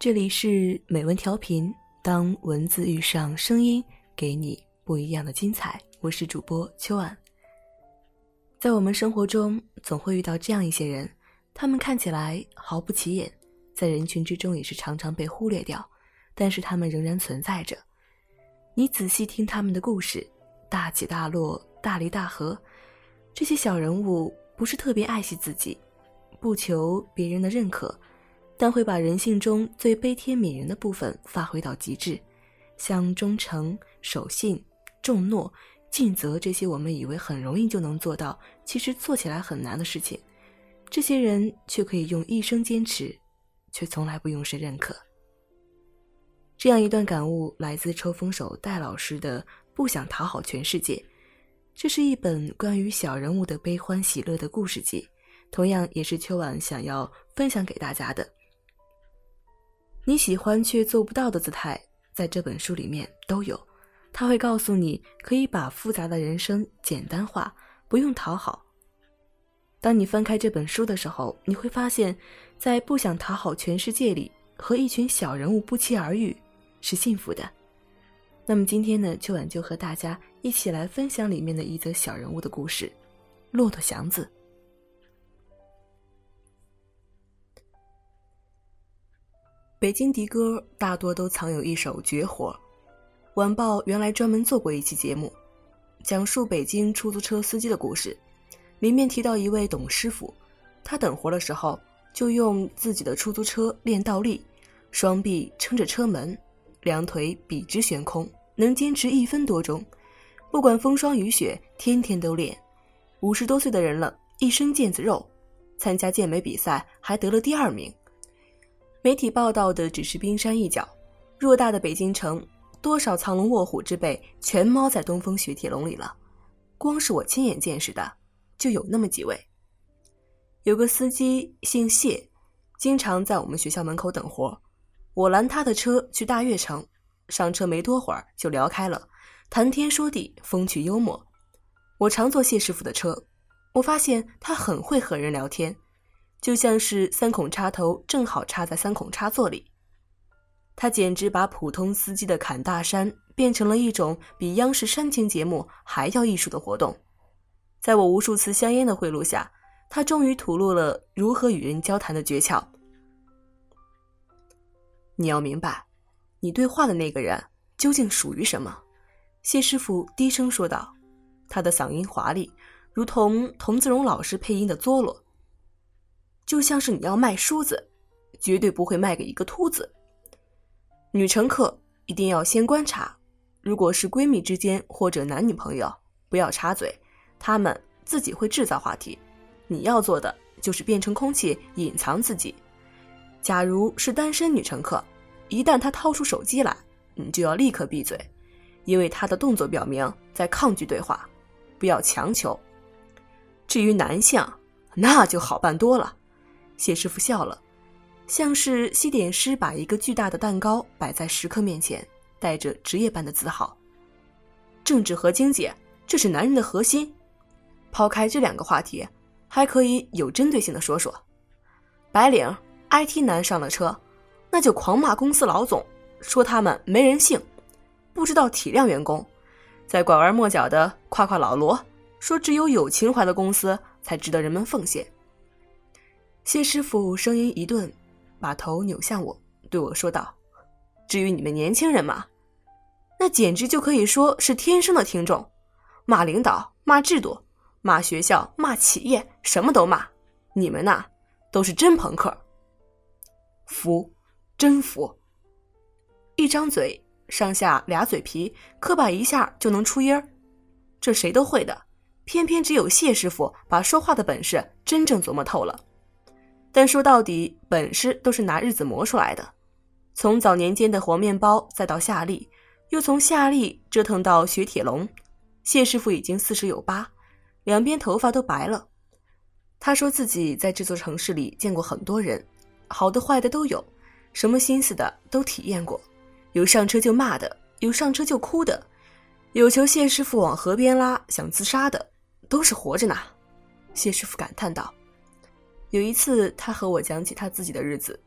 这里是美文调频，当文字遇上声音，给你不一样的精彩。我是主播秋晚。在我们生活中，总会遇到这样一些人，他们看起来毫不起眼，在人群之中也是常常被忽略掉，但是他们仍然存在着。你仔细听他们的故事，大起大落，大离大合，这些小人物不是特别爱惜自己，不求别人的认可。但会把人性中最悲天悯人的部分发挥到极致，像忠诚、守信、重诺、尽责这些我们以为很容易就能做到，其实做起来很难的事情，这些人却可以用一生坚持，却从来不用谁认可。这样一段感悟来自抽风手戴老师的《不想讨好全世界》，这是一本关于小人物的悲欢喜乐的故事集，同样也是秋晚想要分享给大家的。你喜欢却做不到的姿态，在这本书里面都有。他会告诉你，可以把复杂的人生简单化，不用讨好。当你翻开这本书的时候，你会发现，在不想讨好全世界里，和一群小人物不期而遇，是幸福的。那么今天呢，秋晚就和大家一起来分享里面的一则小人物的故事——骆驼祥子。北京的哥大多都藏有一手绝活，晚报原来专门做过一期节目，讲述北京出租车司机的故事，里面提到一位董师傅，他等活的时候就用自己的出租车练倒立，双臂撑着车门，两腿笔直悬空，能坚持一分多钟，不管风霜雨雪，天天都练。五十多岁的人了，一身腱子肉，参加健美比赛还得了第二名。媒体报道的只是冰山一角，偌大的北京城，多少藏龙卧虎之辈全猫在东风雪铁龙里了。光是我亲眼见识的，就有那么几位。有个司机姓谢，经常在我们学校门口等活。我拦他的车去大悦城，上车没多会儿就聊开了，谈天说地，风趣幽默。我常坐谢师傅的车，我发现他很会和人聊天。就像是三孔插头正好插在三孔插座里，他简直把普通司机的侃大山变成了一种比央视煽情节目还要艺术的活动。在我无数次香烟的贿赂下，他终于吐露了如何与人交谈的诀窍。你要明白，你对话的那个人究竟属于什么？谢师傅低声说道，他的嗓音华丽，如同童自荣老师配音的佐罗。就像是你要卖梳子，绝对不会卖给一个秃子。女乘客一定要先观察，如果是闺蜜之间或者男女朋友，不要插嘴，他们自己会制造话题。你要做的就是变成空气，隐藏自己。假如是单身女乘客，一旦她掏出手机来，你就要立刻闭嘴，因为她的动作表明在抗拒对话，不要强求。至于男性，那就好办多了。谢师傅笑了，像是西点师把一个巨大的蛋糕摆在食客面前，带着职业般的自豪。政治和经济，这是男人的核心。抛开这两个话题，还可以有针对性的说说。白领 IT 男上了车，那就狂骂公司老总，说他们没人性，不知道体谅员工，再拐弯抹角的夸夸老罗，说只有有情怀的公司才值得人们奉献。谢师傅声音一顿，把头扭向我，对我说道：“至于你们年轻人嘛，那简直就可以说是天生的听众，骂领导、骂制度、骂学校、骂企业，什么都骂。你们呐，都是真朋克。服，真服。一张嘴，上下俩嘴皮，磕巴一下就能出音儿，这谁都会的。偏偏只有谢师傅把说话的本事真正琢磨透了。”但说到底，本事都是拿日子磨出来的。从早年间的黄面包，再到夏利，又从夏利折腾到雪铁龙，谢师傅已经四十有八，两边头发都白了。他说自己在这座城市里见过很多人，好的坏的都有，什么心思的都体验过，有上车就骂的，有上车就哭的，有求谢师傅往河边拉想自杀的，都是活着呢。谢师傅感叹道。有一次，他和我讲起他自己的日子，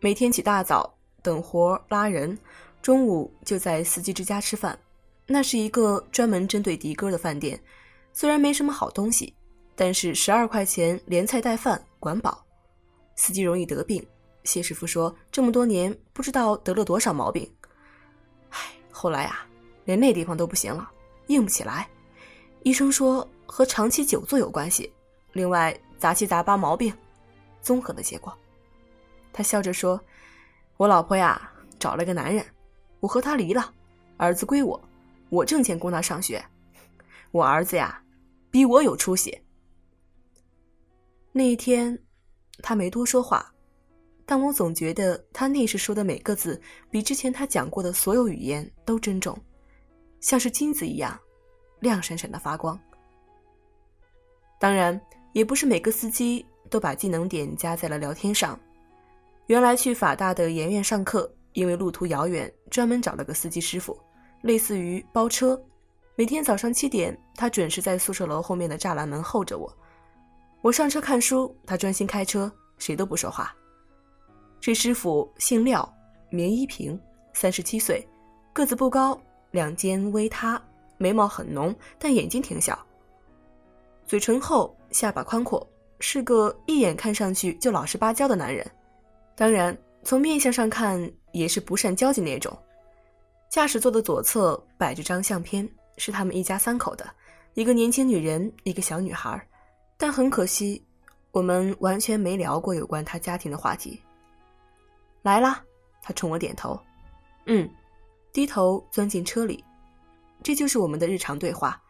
每天起大早等活拉人，中午就在司机之家吃饭。那是一个专门针对的哥的饭店，虽然没什么好东西，但是十二块钱连菜带饭，管饱。司机容易得病，谢师傅说这么多年不知道得了多少毛病。唉，后来啊，连那地方都不行了，硬不起来。医生说和长期久坐有关系，另外杂七杂八毛病，综合的结果。他笑着说：“我老婆呀，找了个男人，我和他离了，儿子归我。”我挣钱供他上学，我儿子呀，比我有出息。那一天，他没多说话，但我总觉得他那时说的每个字，比之前他讲过的所有语言都珍重，像是金子一样，亮闪闪的发光。当然，也不是每个司机都把技能点加在了聊天上。原来去法大的研院上课，因为路途遥远，专门找了个司机师傅。类似于包车，每天早上七点，他准时在宿舍楼后面的栅栏门候着我。我上车看书，他专心开车，谁都不说话。这师傅姓廖，名一平，三十七岁，个子不高，两肩微塌，眉毛很浓，但眼睛挺小。嘴唇厚，下巴宽阔，是个一眼看上去就老实巴交的男人。当然，从面相上看，也是不善交际那种。驾驶座的左侧摆着张相片，是他们一家三口的，一个年轻女人，一个小女孩。但很可惜，我们完全没聊过有关他家庭的话题。来啦，他冲我点头，嗯，低头钻进车里。这就是我们的日常对话。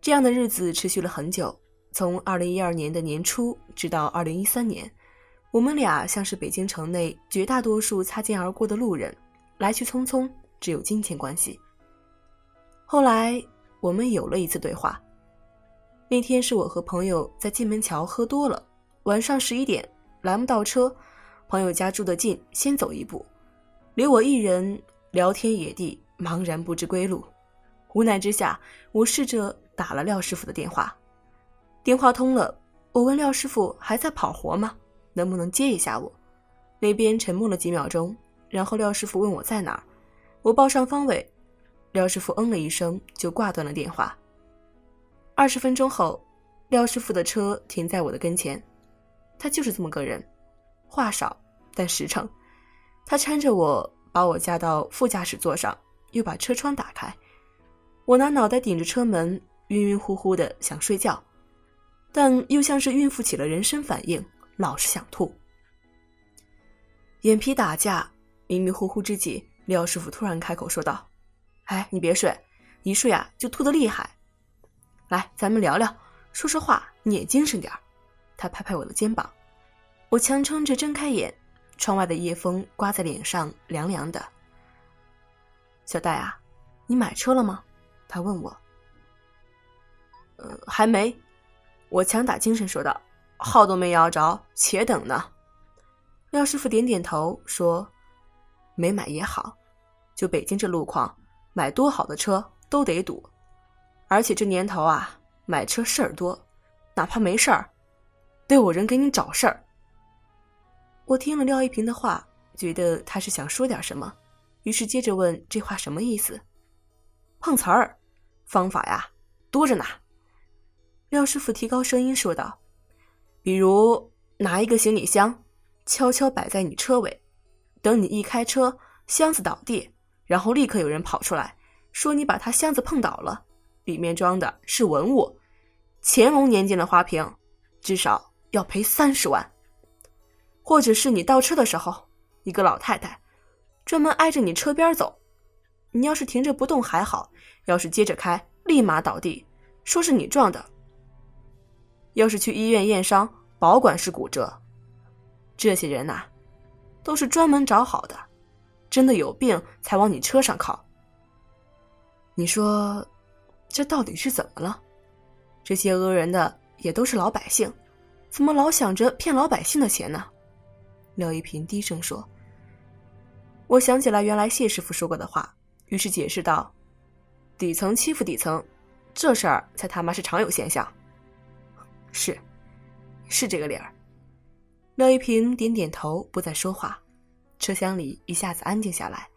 这样的日子持续了很久，从二零一二年的年初直到二零一三年，我们俩像是北京城内绝大多数擦肩而过的路人，来去匆匆。只有金钱关系。后来我们有了一次对话。那天是我和朋友在金门桥喝多了，晚上十一点拦不到车，朋友家住得近，先走一步，留我一人聊天野地，茫然不知归路。无奈之下，我试着打了廖师傅的电话。电话通了，我问廖师傅还在跑活吗？能不能接一下我？那边沉默了几秒钟，然后廖师傅问我在哪。我报上方位，廖师傅嗯了一声，就挂断了电话。二十分钟后，廖师傅的车停在我的跟前，他就是这么个人，话少但实诚。他搀着我，把我架到副驾驶座上，又把车窗打开。我拿脑袋顶着车门，晕晕乎乎的想睡觉，但又像是孕妇起了人身反应，老是想吐。眼皮打架，迷迷糊糊之际。廖师傅突然开口说道：“哎，你别睡，一睡啊就吐得厉害。来，咱们聊聊，说说话，你也精神点儿。”他拍拍我的肩膀，我强撑着睁开眼，窗外的夜风刮在脸上，凉凉的。小戴啊，你买车了吗？他问我。呃，还没。我强打精神说道：“号都没摇着，且等呢。”廖师傅点点头说：“没买也好。”就北京这路况，买多好的车都得堵，而且这年头啊，买车事儿多，哪怕没事儿，得有人给你找事儿。我听了廖一平的话，觉得他是想说点什么，于是接着问这话什么意思？碰瓷儿，方法呀多着呢。廖师傅提高声音说道：“比如拿一个行李箱，悄悄摆在你车尾，等你一开车，箱子倒地。”然后立刻有人跑出来，说你把他箱子碰倒了，里面装的是文物，乾隆年间的花瓶，至少要赔三十万。或者是你倒车的时候，一个老太太专门挨着你车边走，你要是停着不动还好，要是接着开，立马倒地，说是你撞的。要是去医院验伤，保管是骨折。这些人呐，都是专门找好的。真的有病才往你车上靠。你说，这到底是怎么了？这些讹人的也都是老百姓，怎么老想着骗老百姓的钱呢？廖一平低声说。我想起来原来谢师傅说过的话，于是解释道：“底层欺负底层，这事儿才他妈是常有现象。”是，是这个理儿。廖一平点点头，不再说话。车厢里一下子安静下来。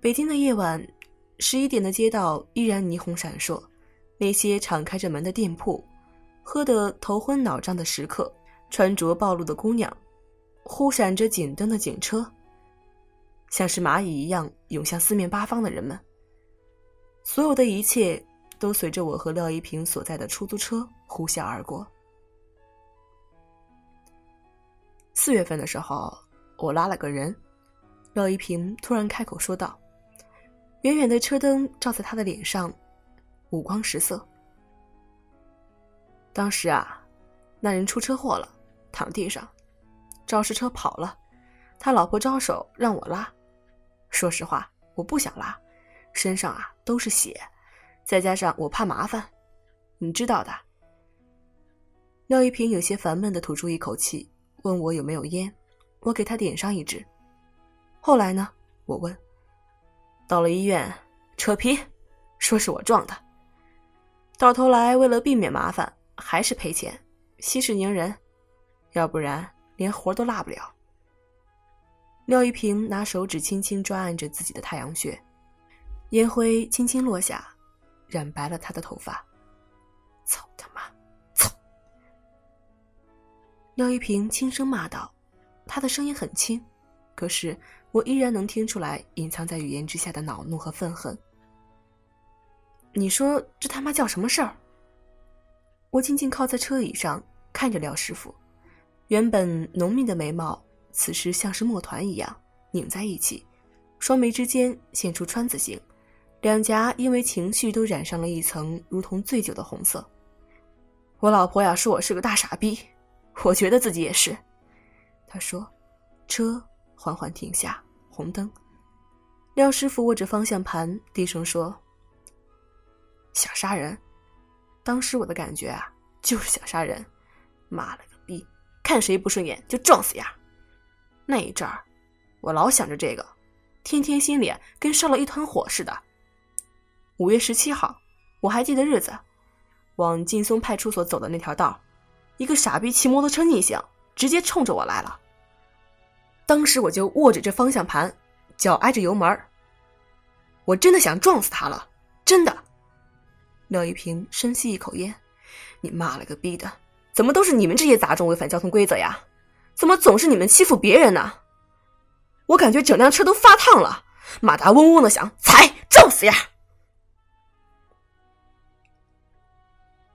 北京的夜晚，十一点的街道依然霓虹闪烁，那些敞开着门的店铺，喝得头昏脑胀的食客，穿着暴露的姑娘，忽闪着警灯的警车，像是蚂蚁一样涌向四面八方的人们。所有的一切都随着我和廖一平所在的出租车呼啸而过。四月份的时候，我拉了个人，廖一平突然开口说道：“远远的车灯照在他的脸上，五光十色。当时啊，那人出车祸了，躺地上，肇事车跑了，他老婆招手让我拉，说实话，我不想拉，身上啊都是血，再加上我怕麻烦，你知道的。”廖一平有些烦闷的吐出一口气。问我有没有烟，我给他点上一支。后来呢？我问。到了医院，扯皮，说是我撞的。到头来，为了避免麻烦，还是赔钱，息事宁人，要不然连活都落不了。廖一平拿手指轻轻抓按着自己的太阳穴，烟灰轻轻落下，染白了他的头发。廖一平轻声骂道：“他的声音很轻，可是我依然能听出来隐藏在语言之下的恼怒和愤恨。你说这他妈叫什么事儿？”我静静靠在车椅上，看着廖师傅，原本浓密的眉毛，此时像是墨团一样拧在一起，双眉之间现出川字形，两颊因为情绪都染上了一层如同醉酒的红色。我老婆呀，说我是个大傻逼。我觉得自己也是，他说。车缓缓停下，红灯。廖师傅握着方向盘，低声说：“想杀人。”当时我的感觉啊，就是想杀人。妈了个逼，看谁不顺眼就撞死呀！那一阵儿，我老想着这个，天天心里跟烧了一团火似的。五月十七号，我还记得日子，往劲松派出所走的那条道。一个傻逼骑摩托车逆行，直接冲着我来了。当时我就握着这方向盘，脚挨着油门我真的想撞死他了，真的。廖一平深吸一口烟：“你妈了个逼的，怎么都是你们这些杂种违反交通规则呀？怎么总是你们欺负别人呢？我感觉整辆车都发烫了，马达嗡嗡的响，踩撞死呀！”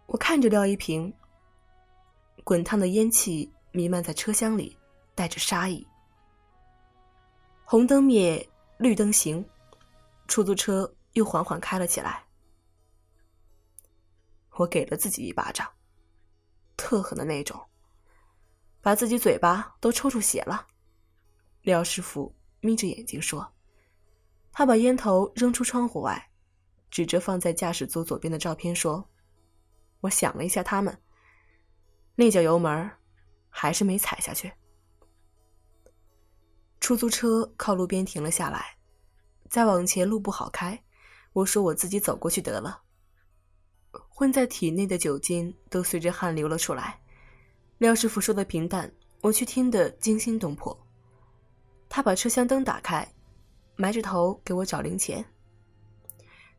我看着廖一平。滚烫的烟气弥漫在车厢里，带着杀意。红灯灭，绿灯行，出租车又缓缓开了起来。我给了自己一巴掌，特狠的那种，把自己嘴巴都抽出血了。廖师傅眯着眼睛说：“他把烟头扔出窗户外，指着放在驾驶座左边的照片说：‘我想了一下，他们。’”那脚油门还是没踩下去。出租车靠路边停了下来，再往前路不好开，我说我自己走过去得了。混在体内的酒精都随着汗流了出来。廖师傅说的平淡，我却听得惊心动魄。他把车厢灯打开，埋着头给我找零钱。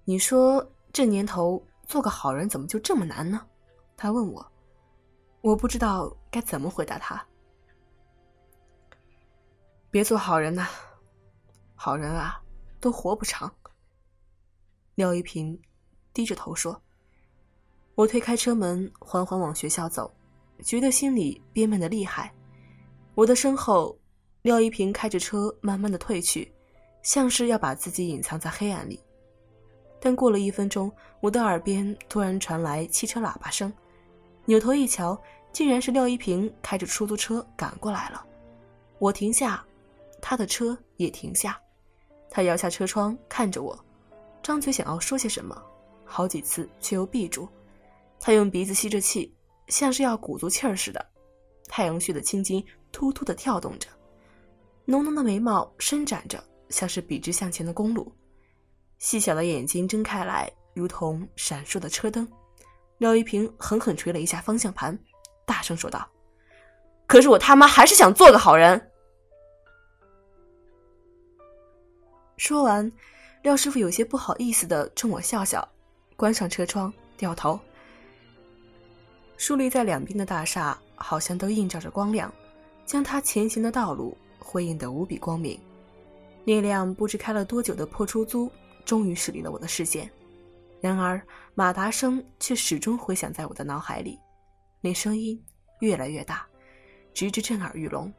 你说这年头做个好人怎么就这么难呢？他问我。我不知道该怎么回答他。别做好人呐，好人啊，都活不长。廖一平低着头说：“我推开车门，缓缓往学校走，觉得心里憋闷的厉害。我的身后，廖一平开着车慢慢的退去，像是要把自己隐藏在黑暗里。但过了一分钟，我的耳边突然传来汽车喇叭声，扭头一瞧。”竟然是廖一平开着出租车赶过来了，我停下，他的车也停下，他摇下车窗看着我，张嘴想要说些什么，好几次却又闭住。他用鼻子吸着气，像是要鼓足气儿似的，太阳穴的青筋突突的跳动着，浓浓的眉毛伸展着，像是笔直向前的公路，细小的眼睛睁开来，如同闪烁的车灯。廖一平狠狠捶了一下方向盘。大声说道：“可是我他妈还是想做个好人。”说完，廖师傅有些不好意思的冲我笑笑，关上车窗，掉头。树立在两边的大厦好像都映照着光亮，将他前行的道路辉映得无比光明。那辆不知开了多久的破出租终于驶离了我的视线，然而马达声却始终回响在我的脑海里，那声音越来越大，直至震耳欲聋。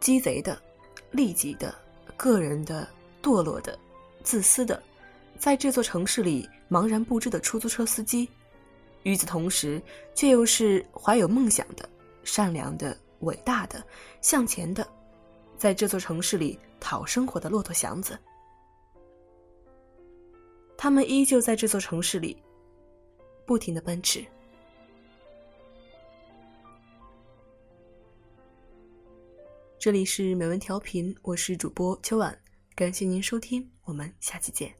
鸡贼的、利己的、个人的、堕落的、自私的，在这座城市里茫然不知的出租车司机，与此同时，却又是怀有梦想的、善良的、伟大的、向前的，在这座城市里讨生活的骆驼祥子。他们依旧在这座城市里不停的奔驰。这里是美文调频，我是主播秋晚，感谢您收听，我们下期见。